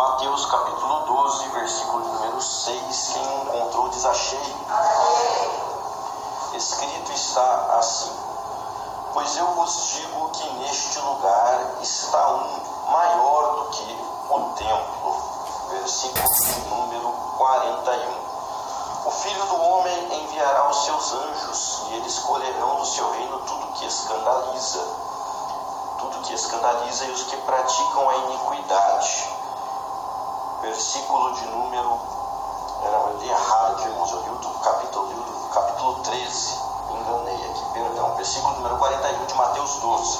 Mateus capítulo 12, versículo número 6. Quem encontrou diz achei. Escrito está assim: Pois eu vos digo que neste lugar está um maior do que o templo. Versículo número 41. O filho do homem enviará os seus anjos, e eles colherão do seu reino tudo que escandaliza, tudo que escandaliza e os que praticam a iniquidade versículo de número. Era, li errado aqui, irmãos. Eu li do capítulo, capítulo 13. Enganei aqui, perdão. Versículo número 41 de Mateus 12.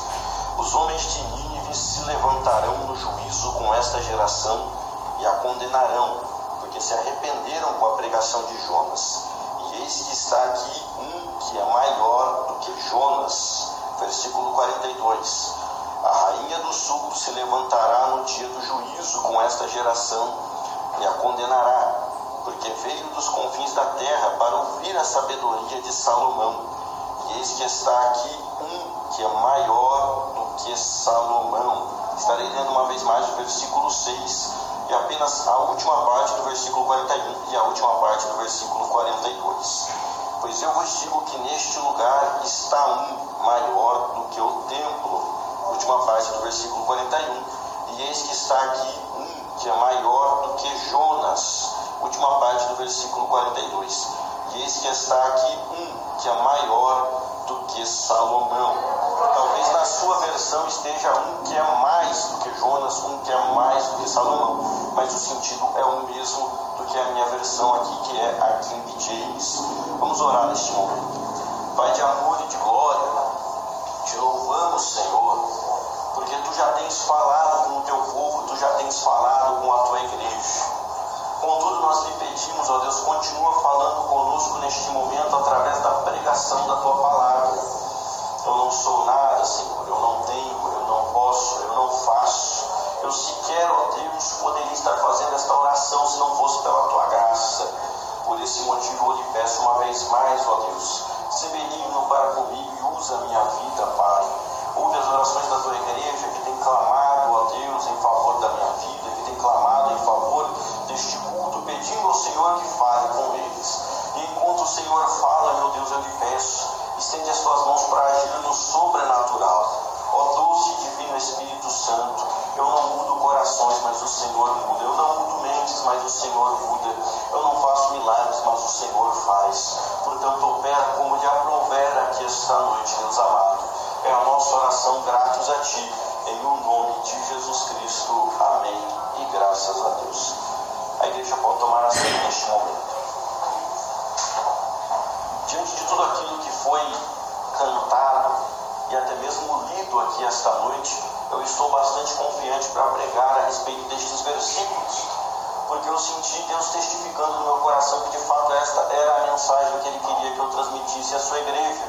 Os homens de Nínive se levantarão no juízo com esta geração e a condenarão, porque se arrependeram com a pregação de Jonas. E eis que está aqui um que é maior do que Jonas. Versículo 42. A rainha do sul se levantará no dia do juízo com esta geração e a condenará, porque veio dos confins da terra para ouvir a sabedoria de Salomão. E eis que está aqui um que é maior do que Salomão. Estarei lendo uma vez mais o versículo 6 e apenas a última parte do versículo 41 e a última parte do versículo 42. Pois eu vos digo que neste lugar está um maior do que o templo última parte do versículo 41. E eis que está aqui um que é maior do que Jonas, última parte do versículo 42. E eis que está aqui um que é maior do que Salomão. Talvez na sua versão esteja um que é mais do que Jonas, um que é mais do que Salomão, mas o sentido é o mesmo do que a minha versão aqui, que é a King James. Vamos orar neste momento. Pai de amor louvamos, Senhor porque tu já tens falado com o teu povo, tu já tens falado com a tua igreja. Contudo, nós lhe pedimos, ó Deus, continua falando conosco neste momento através da pregação da tua palavra. Eu não sou nada, Senhor, eu não tenho, eu não posso, eu não faço. Eu sequer, ó Deus, poderia estar fazendo esta oração se não fosse pela tua graça. Por esse motivo eu lhe peço uma vez mais, ó Deus, se benigno para comigo e usa a minha vida, Pai ouve as orações da tua igreja que tem clamado a Deus em favor da minha vida, que tem clamado em favor deste culto, pedindo ao Senhor que fale com eles. E enquanto o Senhor fala, meu Deus, eu lhe peço, estende as tuas mãos para agir no sobrenatural. Ó doce e divino Espírito Santo, eu não mudo corações, mas o Senhor muda. Eu não mudo mas o Senhor muda. Eu não faço milagres, mas o Senhor faz. Portanto, opera como lhe aprover aqui esta noite, Deus amado é a nossa oração gratos a Ti, em o nome de Jesus Cristo. Amém. E graças a Deus. A igreja pode tomar a ceia neste momento. Diante de tudo aquilo que foi cantado e até mesmo lido aqui esta noite, eu estou bastante confiante para pregar a respeito destes versículos, porque eu senti Deus testificando no meu coração que de fato esta era a mensagem que Ele queria que eu transmitisse à sua igreja.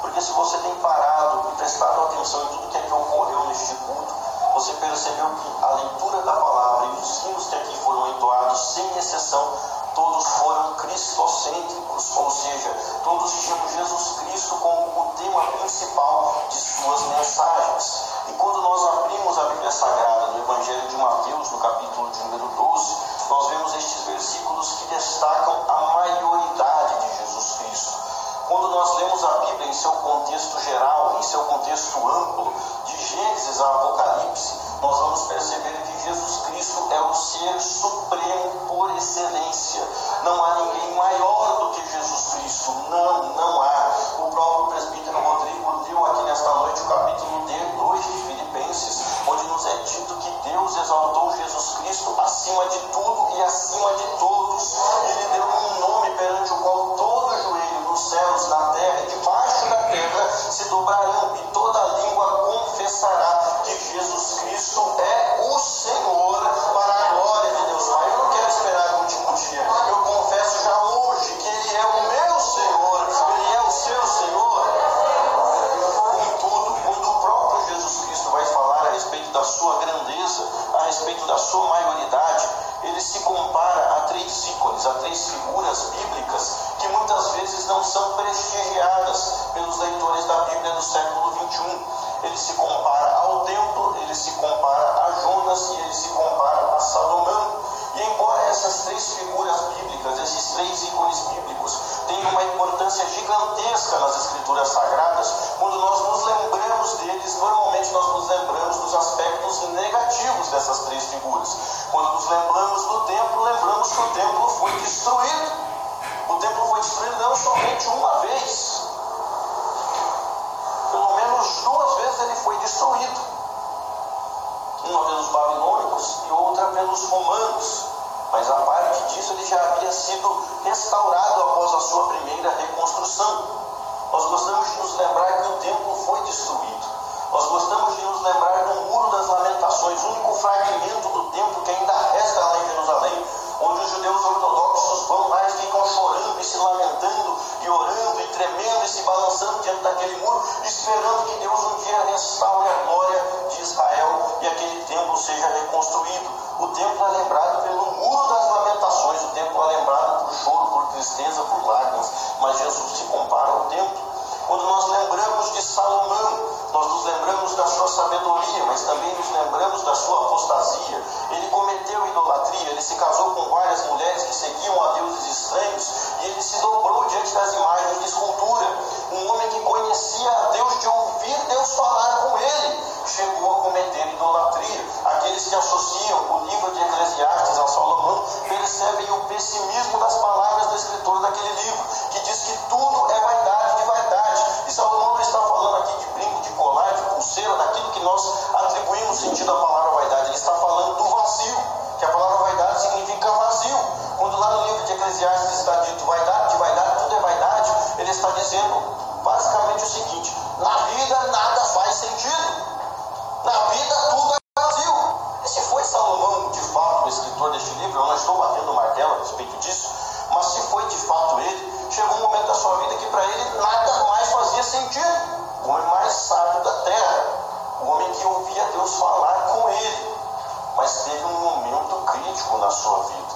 Porque se você tem parado e prestado atenção em tudo que, é que ocorreu neste culto, você percebeu que a leitura da palavra e os hinos que aqui foram entoados, sem exceção, todos foram cristocêntricos, ou seja, todos tinham Jesus Cristo como o tema principal de suas mensagens. E quando nós abrimos a Bíblia Sagrada no Evangelho de Mateus, no capítulo de número 12, nós vemos estes versículos que destacam a maioridade de Jesus Cristo. Quando nós lemos a Bíblia em seu contexto geral, em seu contexto amplo, Gênesis a Apocalipse, nós vamos perceber que Jesus Cristo é o ser supremo por excelência. Não há ninguém maior do que Jesus Cristo. Não, não há. O próprio presbítero Rodrigo leu aqui nesta noite o capítulo 2 de Filipenses, onde nos é dito que Deus exaltou Jesus Cristo acima de tudo e acima de todos. Ele deu um nome perante o qual todo joelho nos céus, na terra e debaixo da terra se dobrarão que Jesus Cristo é o Senhor para a glória de Deus Pai. Eu não quero esperar o último dia. Eu confesso já hoje que Ele é o meu Senhor, Ele é o seu Senhor. Contudo, quando o próprio Jesus Cristo vai falar a respeito da sua grandeza, a respeito da sua maioridade, ele se compara a três ícones, a três figuras bíblicas que muitas vezes não são prestigiadas pelos leitores da Bíblia do século 21 ele se compara ao templo, ele se compara a Jonas e ele se compara a Salomão. E embora essas três figuras bíblicas, esses três ícones bíblicos, tenham uma importância gigantesca nas escrituras sagradas, quando nós nos lembramos deles, normalmente nós nos lembramos dos aspectos negativos dessas três figuras. Quando nos lembramos do templo, lembramos que o templo foi destruído. O templo foi destruído não somente uma vez, ele foi destruído. Uma pelos babilônicos e outra pelos romanos. Mas a parte disso ele já havia sido restaurado após a sua primeira reconstrução. Nós gostamos de nos lembrar que o templo foi destruído. Nós gostamos de nos lembrar do Muro das Lamentações, o único fragmento do templo que ainda resta lá em Jerusalém, onde os judeus ortodoxos se lamentando e orando e tremendo e se balançando diante daquele muro, esperando que Deus um dia restaure a glória de Israel e aquele templo seja reconstruído. O templo é lembrado pelo muro das lamentações, o templo é lembrado por choro, por tristeza, por lágrimas, mas Jesus se compara ao templo. Quando nós lembramos de Salomão, nós nos lembramos da sua sabedoria, mas também nos lembramos da sua apostasia. Ele cometeu idolatria, ele se casou com várias mulheres que seguiam a deuses estranhos e ele se dobrou diante das imagens de escultura. Um homem que conhecia a Deus de ouvir Deus falar com ele, chegou a cometer idolatria. Aqueles que associam o livro de Eclesiastes a Salomão percebem o pessimismo das palavras do escritor daquele livro, que diz que tudo é vaidade de vaidade. Está falando aqui de brinco, de colar, de pulseira, daquilo que nós atribuímos sentido à palavra vaidade. Ele está falando do vazio, que a palavra vaidade significa vazio. Quando lá no livro de Eclesiastes está dito vaidade, de vaidade, tudo é vaidade, ele está dizendo basicamente ouvia Deus falar com ele, mas teve um momento crítico na sua vida.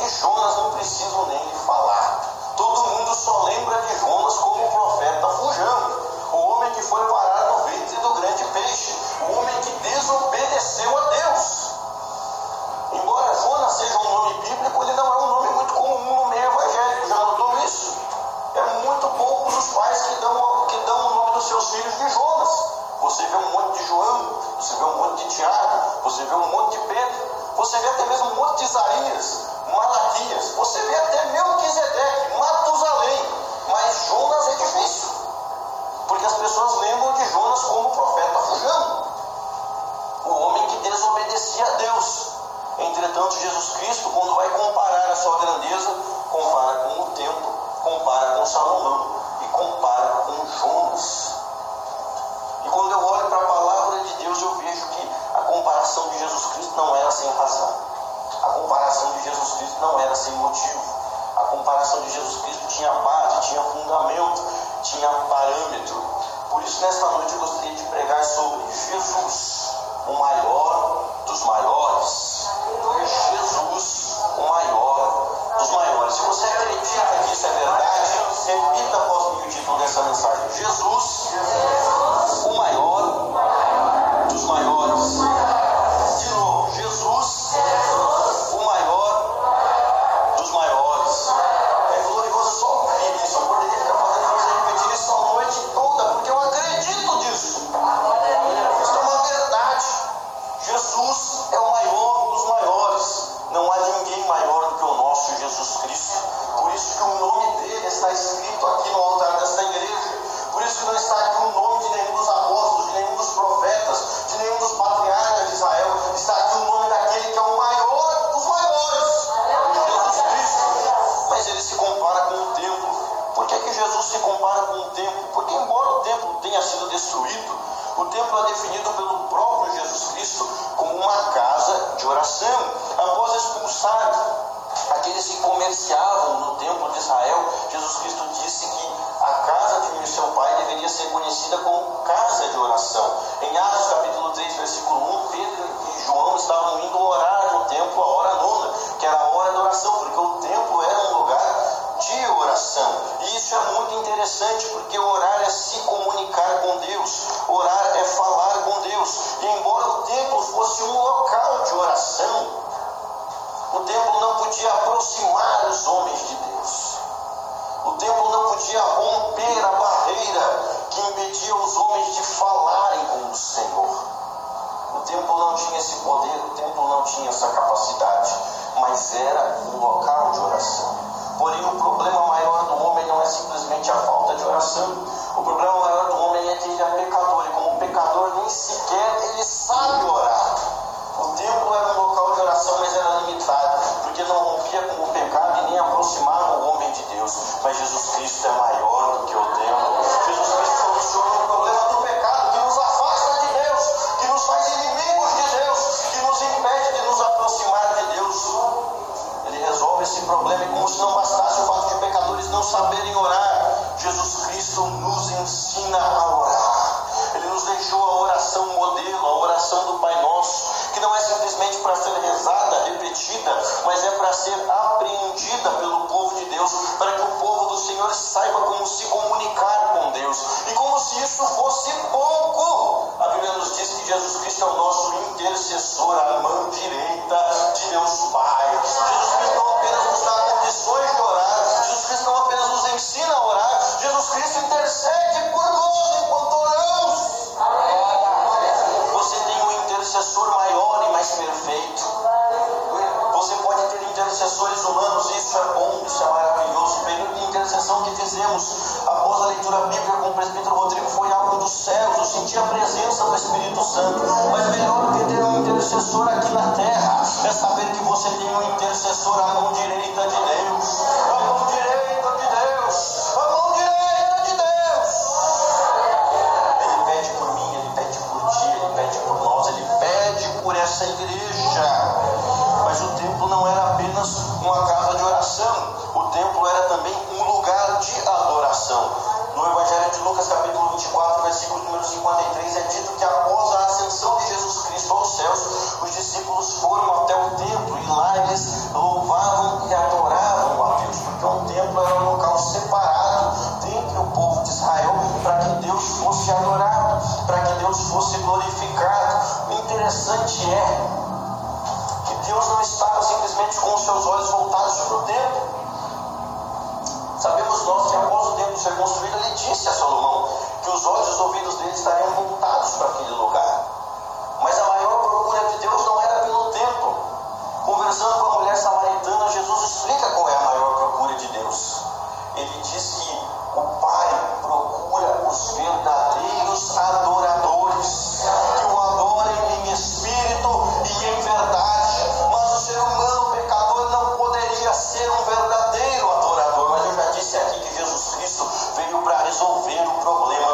E Jonas não preciso nem lhe falar. Todo mundo só lembra de Jonas como o profeta fujão, o homem que foi parar no ventre do grande peixe, o homem que desobedeceu a Deus. Embora Jonas seja um nome bíblico, ele não é um nome muito comum no meio evangélico. Já notou isso? É muito poucos os pais que dão, que dão o nome dos seus filhos de Jonas. Vê um monte de João, você vê um monte de Tiago, você vê um monte de Pedro, você vê até mesmo um monte de Isaías, Malaquias, você vê até Melquisedeque, Matusalém. Mas Jonas é difícil, porque as pessoas lembram de Jonas como profeta fujando, o homem que desobedecia a Deus. Entretanto, Jesus Cristo, quando vai comparar a sua grandeza, compara com o templo, compara com Salomão e compara com Jonas. Comparação de Jesus Cristo não era sem razão. A comparação de Jesus Cristo não era sem motivo. A comparação de Jesus Cristo tinha base, tinha fundamento, tinha parâmetro. Por isso, nesta noite, eu gostaria de pregar sobre Jesus, o maior dos maiores. Jesus, o maior dos maiores. Se você acredita que isso é verdade, repita após mim o título dessa mensagem: Jesus, o maior o templo é definido pelo próprio Jesus Cristo como uma casa de oração. Após expulsar aqueles que comerciavam no templo de Israel, Jesus Cristo disse que a casa de seu pai deveria ser conhecida como casa de oração. Em Atos capítulo 3, versículo 1, Pedro e João estavam indo orar no templo a hora nona, que era a hora da oração, porque o templo era um lugar de oração. E isso é muito interessante, porque orar é se comunicar com Deus, orar é falar com Deus. E embora o templo fosse um local de oração, o templo não podia aproximar os homens de Deus. O templo não podia romper a barreira que impedia os homens de falarem com o Senhor. O templo não tinha esse poder, o templo não tinha essa capacidade, mas era um local de oração. Porém, o problema maior do homem não é simplesmente a falta de oração. O problema maior do homem é que ele é pecador, e como pecador nem sequer ele sabe orar. O templo era um local de oração, mas era limitado, porque não rompia com o pecado e nem aproximava o homem de Deus. Mas Jesus Cristo é maior do que o templo. Jesus Cristo soluciona o problema resolve esse problema e como se não bastasse o fato de pecadores não saberem orar, Jesus Cristo nos ensina a orar. Ele nos deixou a oração modelo, a oração do Pai Nosso, que não é simplesmente para ser rezada, repetida, mas é para ser apreendida pelo povo de Deus, para que o povo do Senhor saiba como se comunicar com Deus. E como se isso fosse pouco, a Bíblia nos diz que Jesus Cristo é o nosso intercessor, a mão direita de Deus Pai. Jesus Cristo Cristo intercede por nós enquanto oramos. Você tem um intercessor maior e mais perfeito. Você pode ter intercessores humanos, isso é bom, isso é maravilhoso. O período de intercessão que fizemos após a leitura bíblica com o presbítero Rodrigo foi algo dos céus. Eu senti a presença do Espírito Santo. Mas melhor que ter um intercessor aqui na terra é saber que você tem um intercessor à mão direita de Deus. Lucas, capítulo 24, versículo número 53, é dito que após a ascensão de Jesus Cristo aos céus, os discípulos foram até o templo e lá eles louvavam e adoravam a Deus, porque o templo era um local separado dentre o povo de Israel para que Deus fosse adorado, para que Deus fosse glorificado. O interessante é que Deus não estava simplesmente com os seus olhos voltados para o templo. Nós após o templo ser construído, ele disse a Salomão que os olhos e os ouvidos dele estariam voltados para aquele lugar. Mas a maior procura de Deus não era pelo templo. Conversando com a mulher samaritana, Jesus explica qual é a maior procura de Deus. Ele diz que o Pai procura os verdadeiros adoradores, probably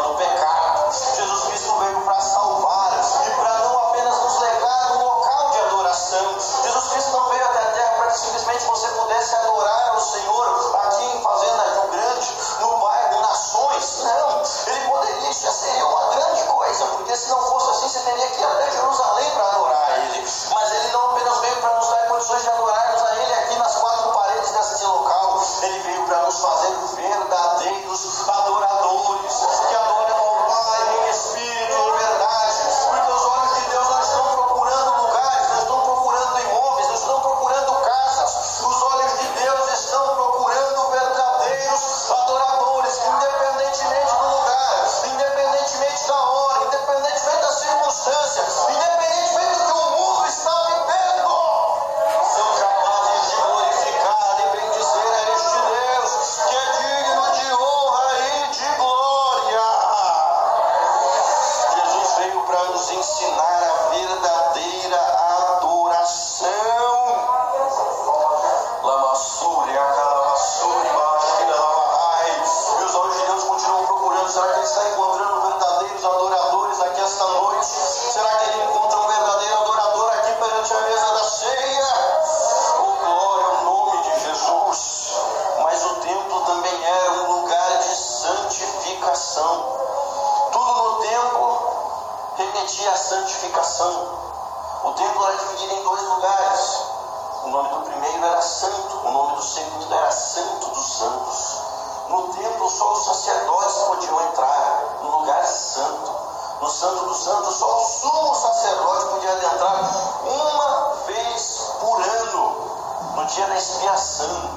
dia da expiação,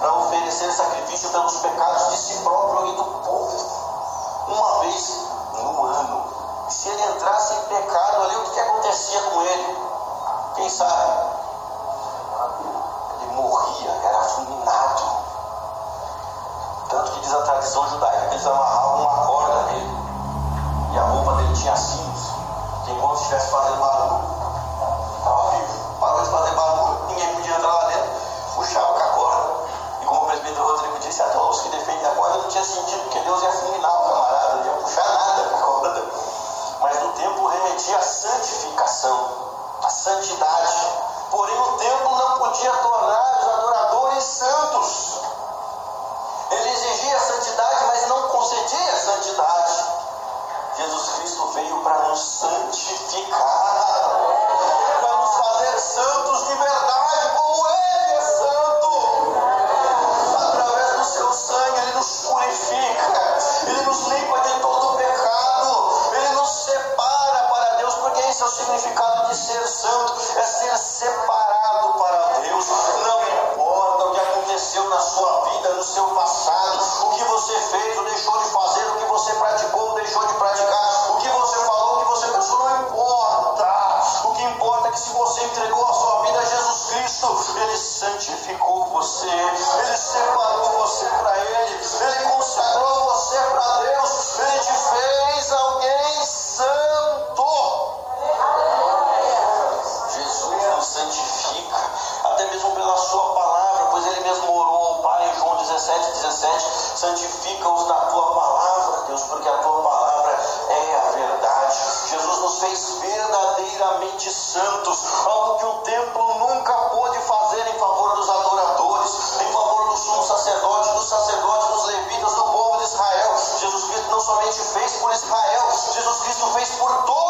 para oferecer sacrifício pelos pecados de si próprio e do povo, uma vez no ano. Se ele entrasse em pecado ali, o que acontecia com ele? Quem sabe? Ele morria, era fulminado. Tanto que diz a tradição judaica que eles amarravam uma corda nele e a roupa dele tinha cintos, que enquanto estivesse fazendo barulho, feito agora, não tinha sentido, porque Deus ia fulminar o camarada, não ia puxar nada a corda. Mas no tempo remetia a santificação, a santidade. Porém, o tempo não podia tornar os adoradores santos. Ele exigia a santidade, mas não concedia a santidade. Jesus Cristo veio para nos santificar. santificou você, Ele separou você para Ele, Ele consagrou você para Deus, Ele te fez alguém santo. Jesus nos santifica, até mesmo pela Sua palavra, pois Ele mesmo orou ao Pai em João 17, 17: santifica-os na Tua palavra, Deus, porque a Tua palavra é a verdade. Jesus nos fez verdadeiramente santos, algo que o tempo somente fez por Israel, Jesus Cristo fez por todos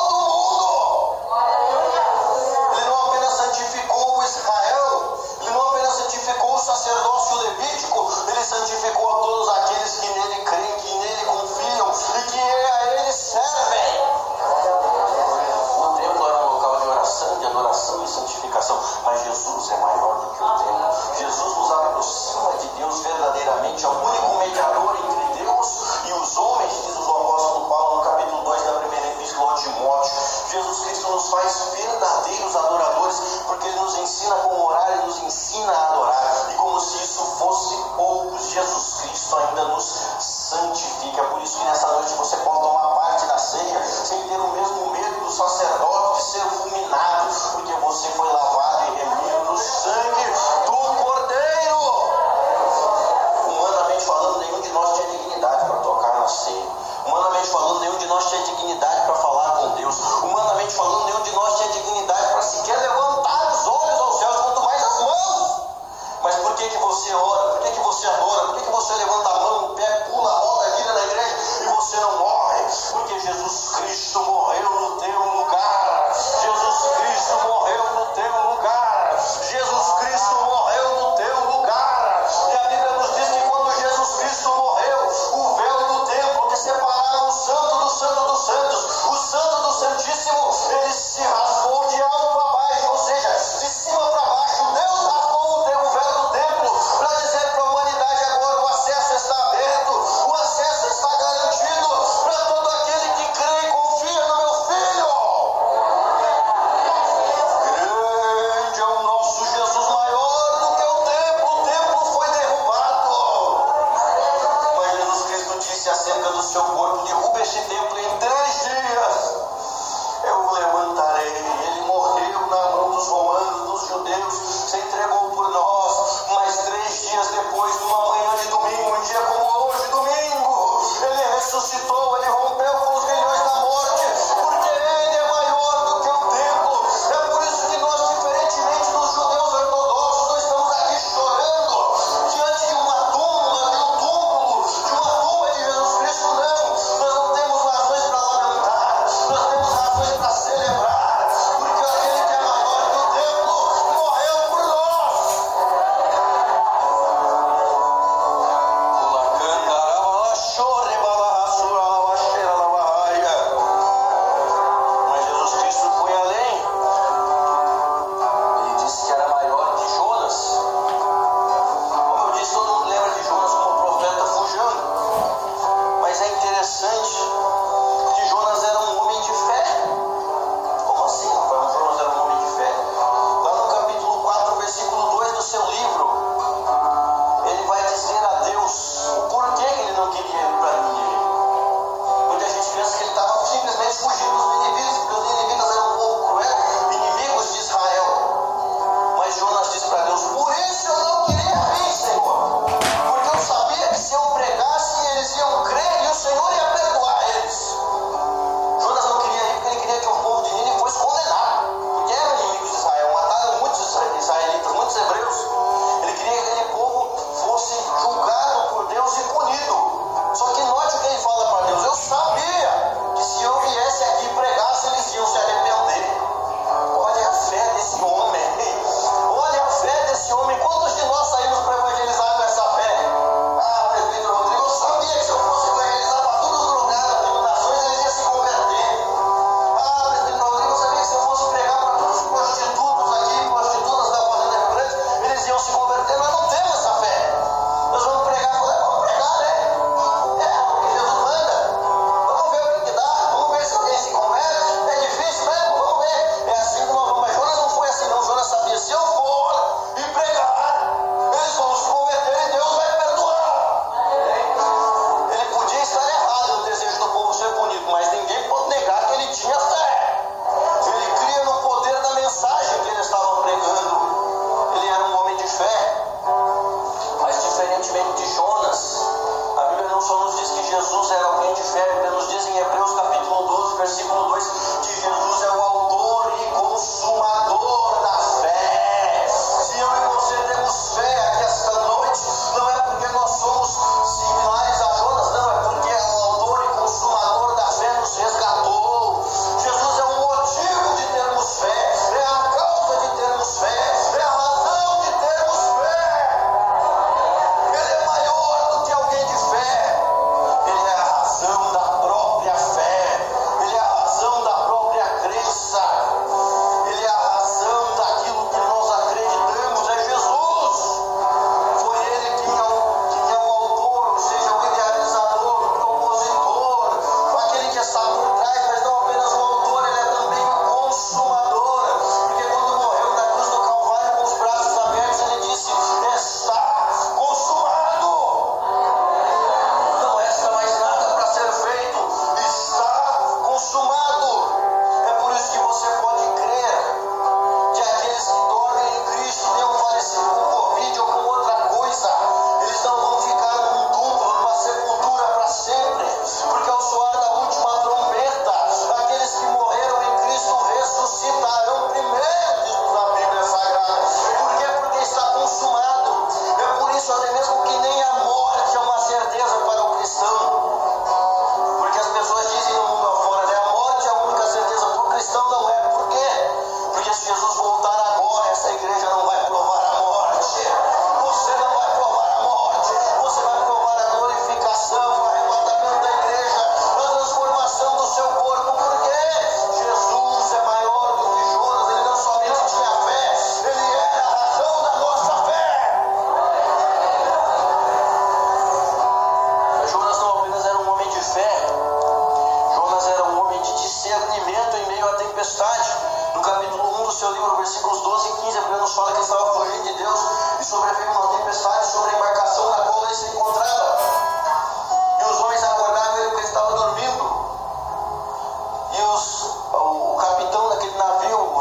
the wall. geralmente serve, nos dizem em Hebreus capítulo 12, versículo 2, de Jesus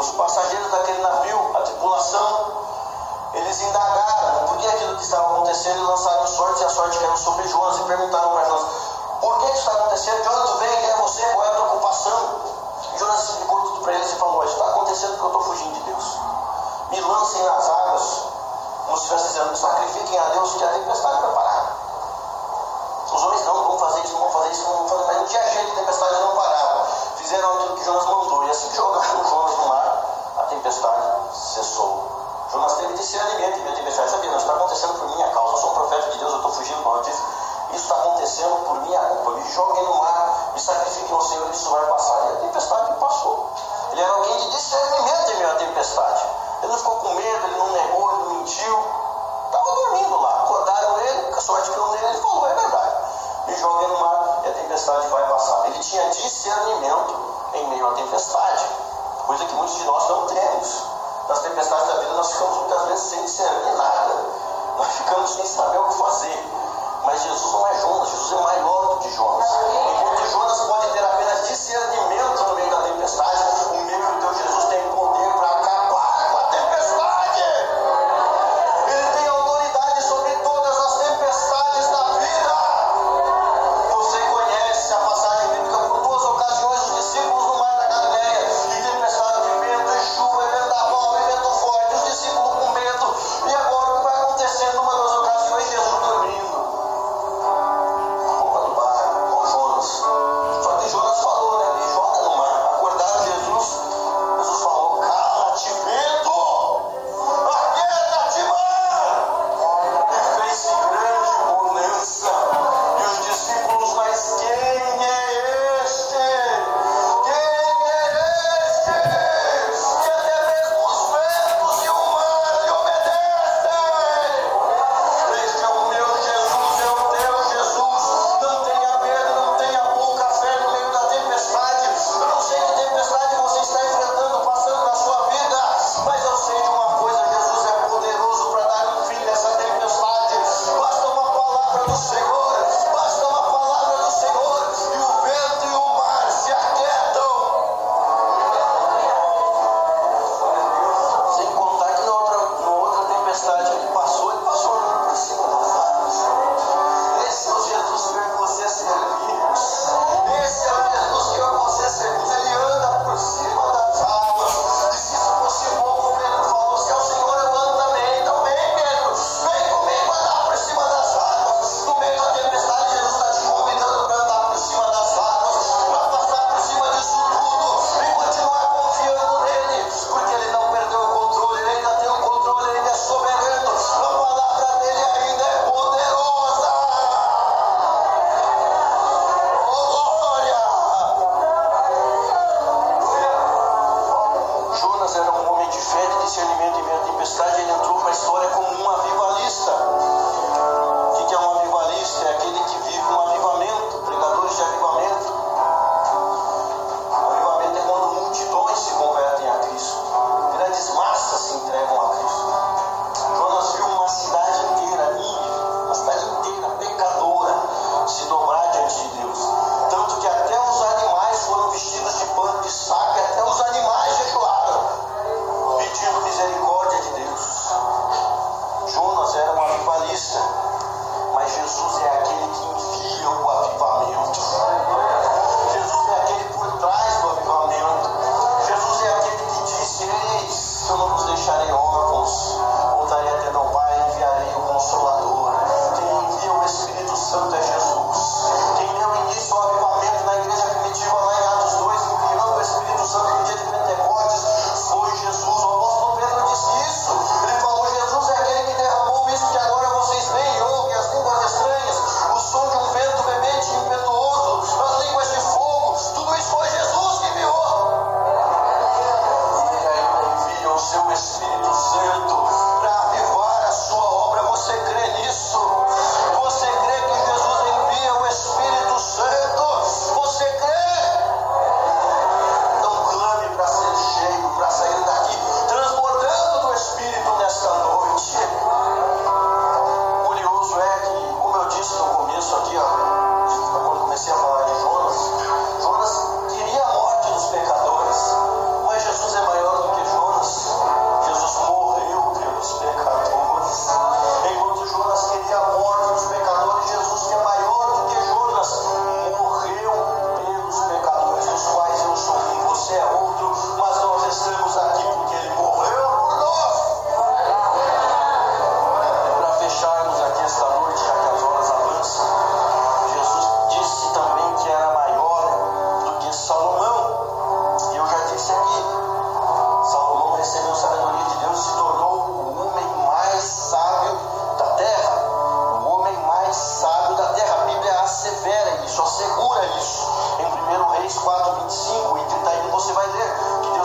os passageiros daquele navio, a tripulação, eles indagaram por que aquilo que estava acontecendo e lançaram sorte e a sorte caiu sobre Jonas e perguntaram para Jonas, por que isso está acontecendo? De onde tu vem? Quem é você? Qual é a tua ocupação? Jonas explicou tudo para eles e falou, isso está acontecendo porque eu estou fugindo de Deus. Me lancem nas águas, como se estivesse dizendo, sacrifiquem a Deus que a tempestade vai parar. Os homens não vão fazer isso, não vão fazer isso, não vão fazer, mas não tinha jeito, a tempestade não parava fizeram aquilo que Jonas mandou, e assim que jogaram Jonas no mar, a tempestade cessou. Jonas teve de se e minha tempestade, sabia, não está acontecendo por minha causa, eu sou um profeta de Deus, eu estou fugindo do notícia, isso está acontecendo por minha culpa, me joguem no mar, me sacrifiquem ao Senhor, isso vai passar. E a tempestade passou. Ele era alguém de discernimento em meio à tempestade. Ele não ficou com medo, ele não negou, ele não mentiu. Estava dormindo lá. Acordaram ele, com a sorte que eu nele, ele falou, é verdade. Me joguem no mar, tempestade vai passar. Ele tinha discernimento em meio à tempestade, coisa que muitos de nós não temos. Nas tempestades da vida, nós ficamos muitas vezes sem discernir nada, nós ficamos sem saber o que fazer. Mas Jesus não é Jonas, Jesus é maior do que Jonas. Enquanto Jonas pode ter apenas discernimento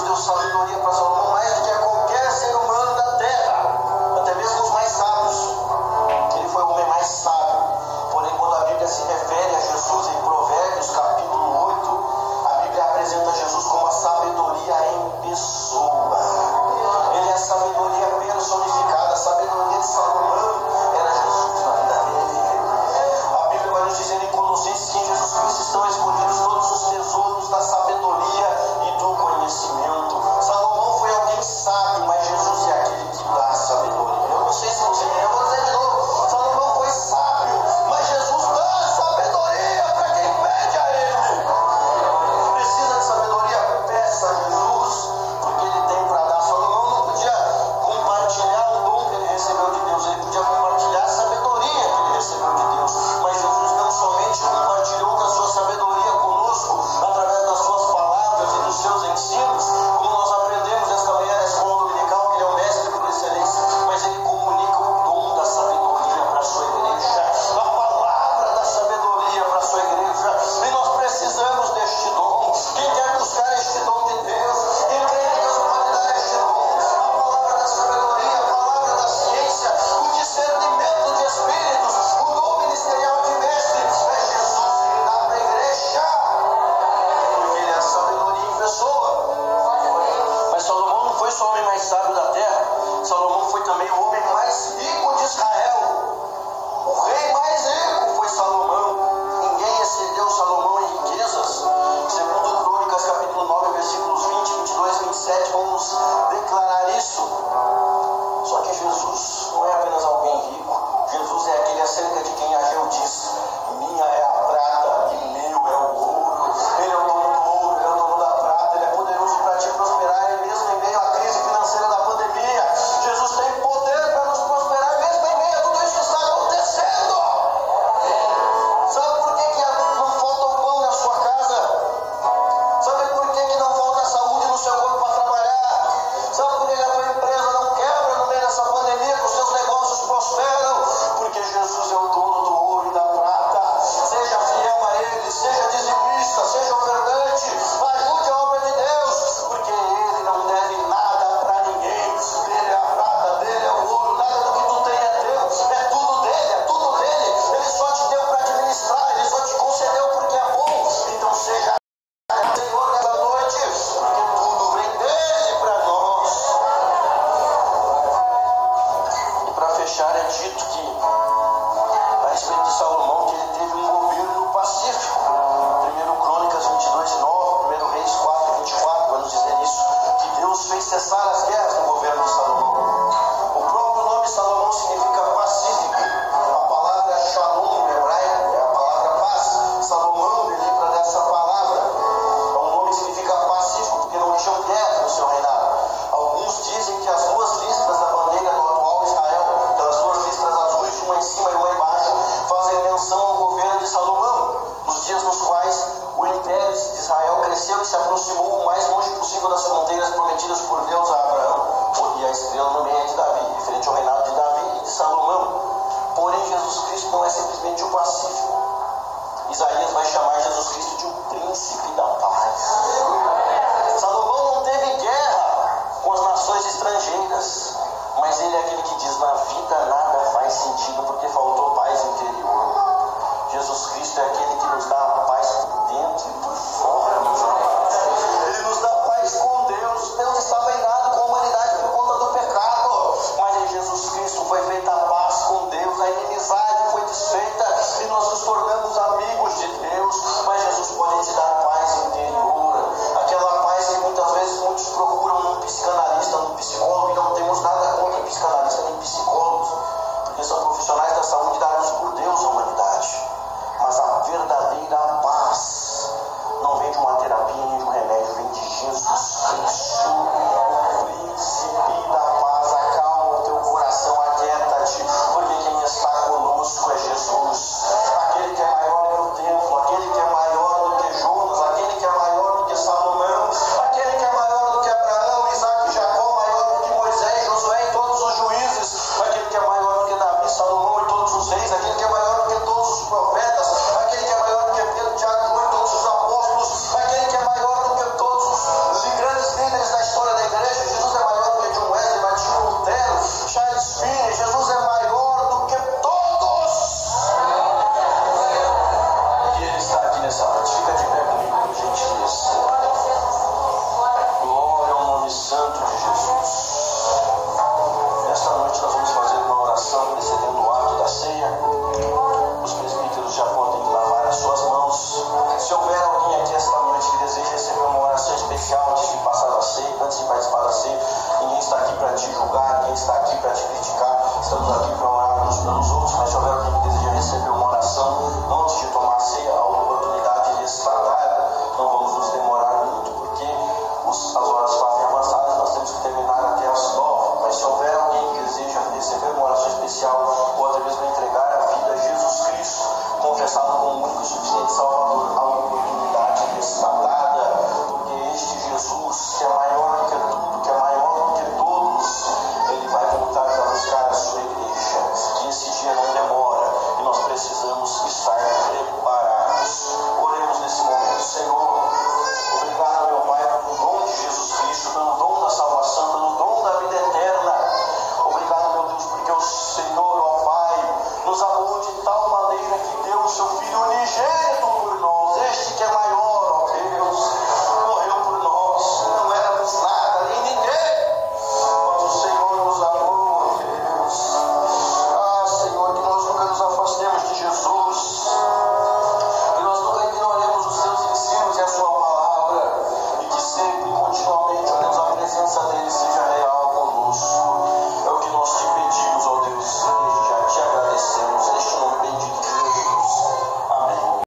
Deus, aleluia, para salvar. ofereceu e se aproximou o mais longe possível das fronteiras prometidas por Deus a Abraão, e a estrela no meio é de Davi, referente ao reinado de Davi e de Salomão. Porém, Jesus Cristo não é simplesmente o pacífico. Isaías vai chamar Jesus Cristo de um príncipe da paz. Salomão não teve guerra com as nações estrangeiras, mas ele é aquele que diz: na vida nada faz sentido porque faltou paz interior. Jesus Cristo é aquele que nos dá a paz por dentro e por fora.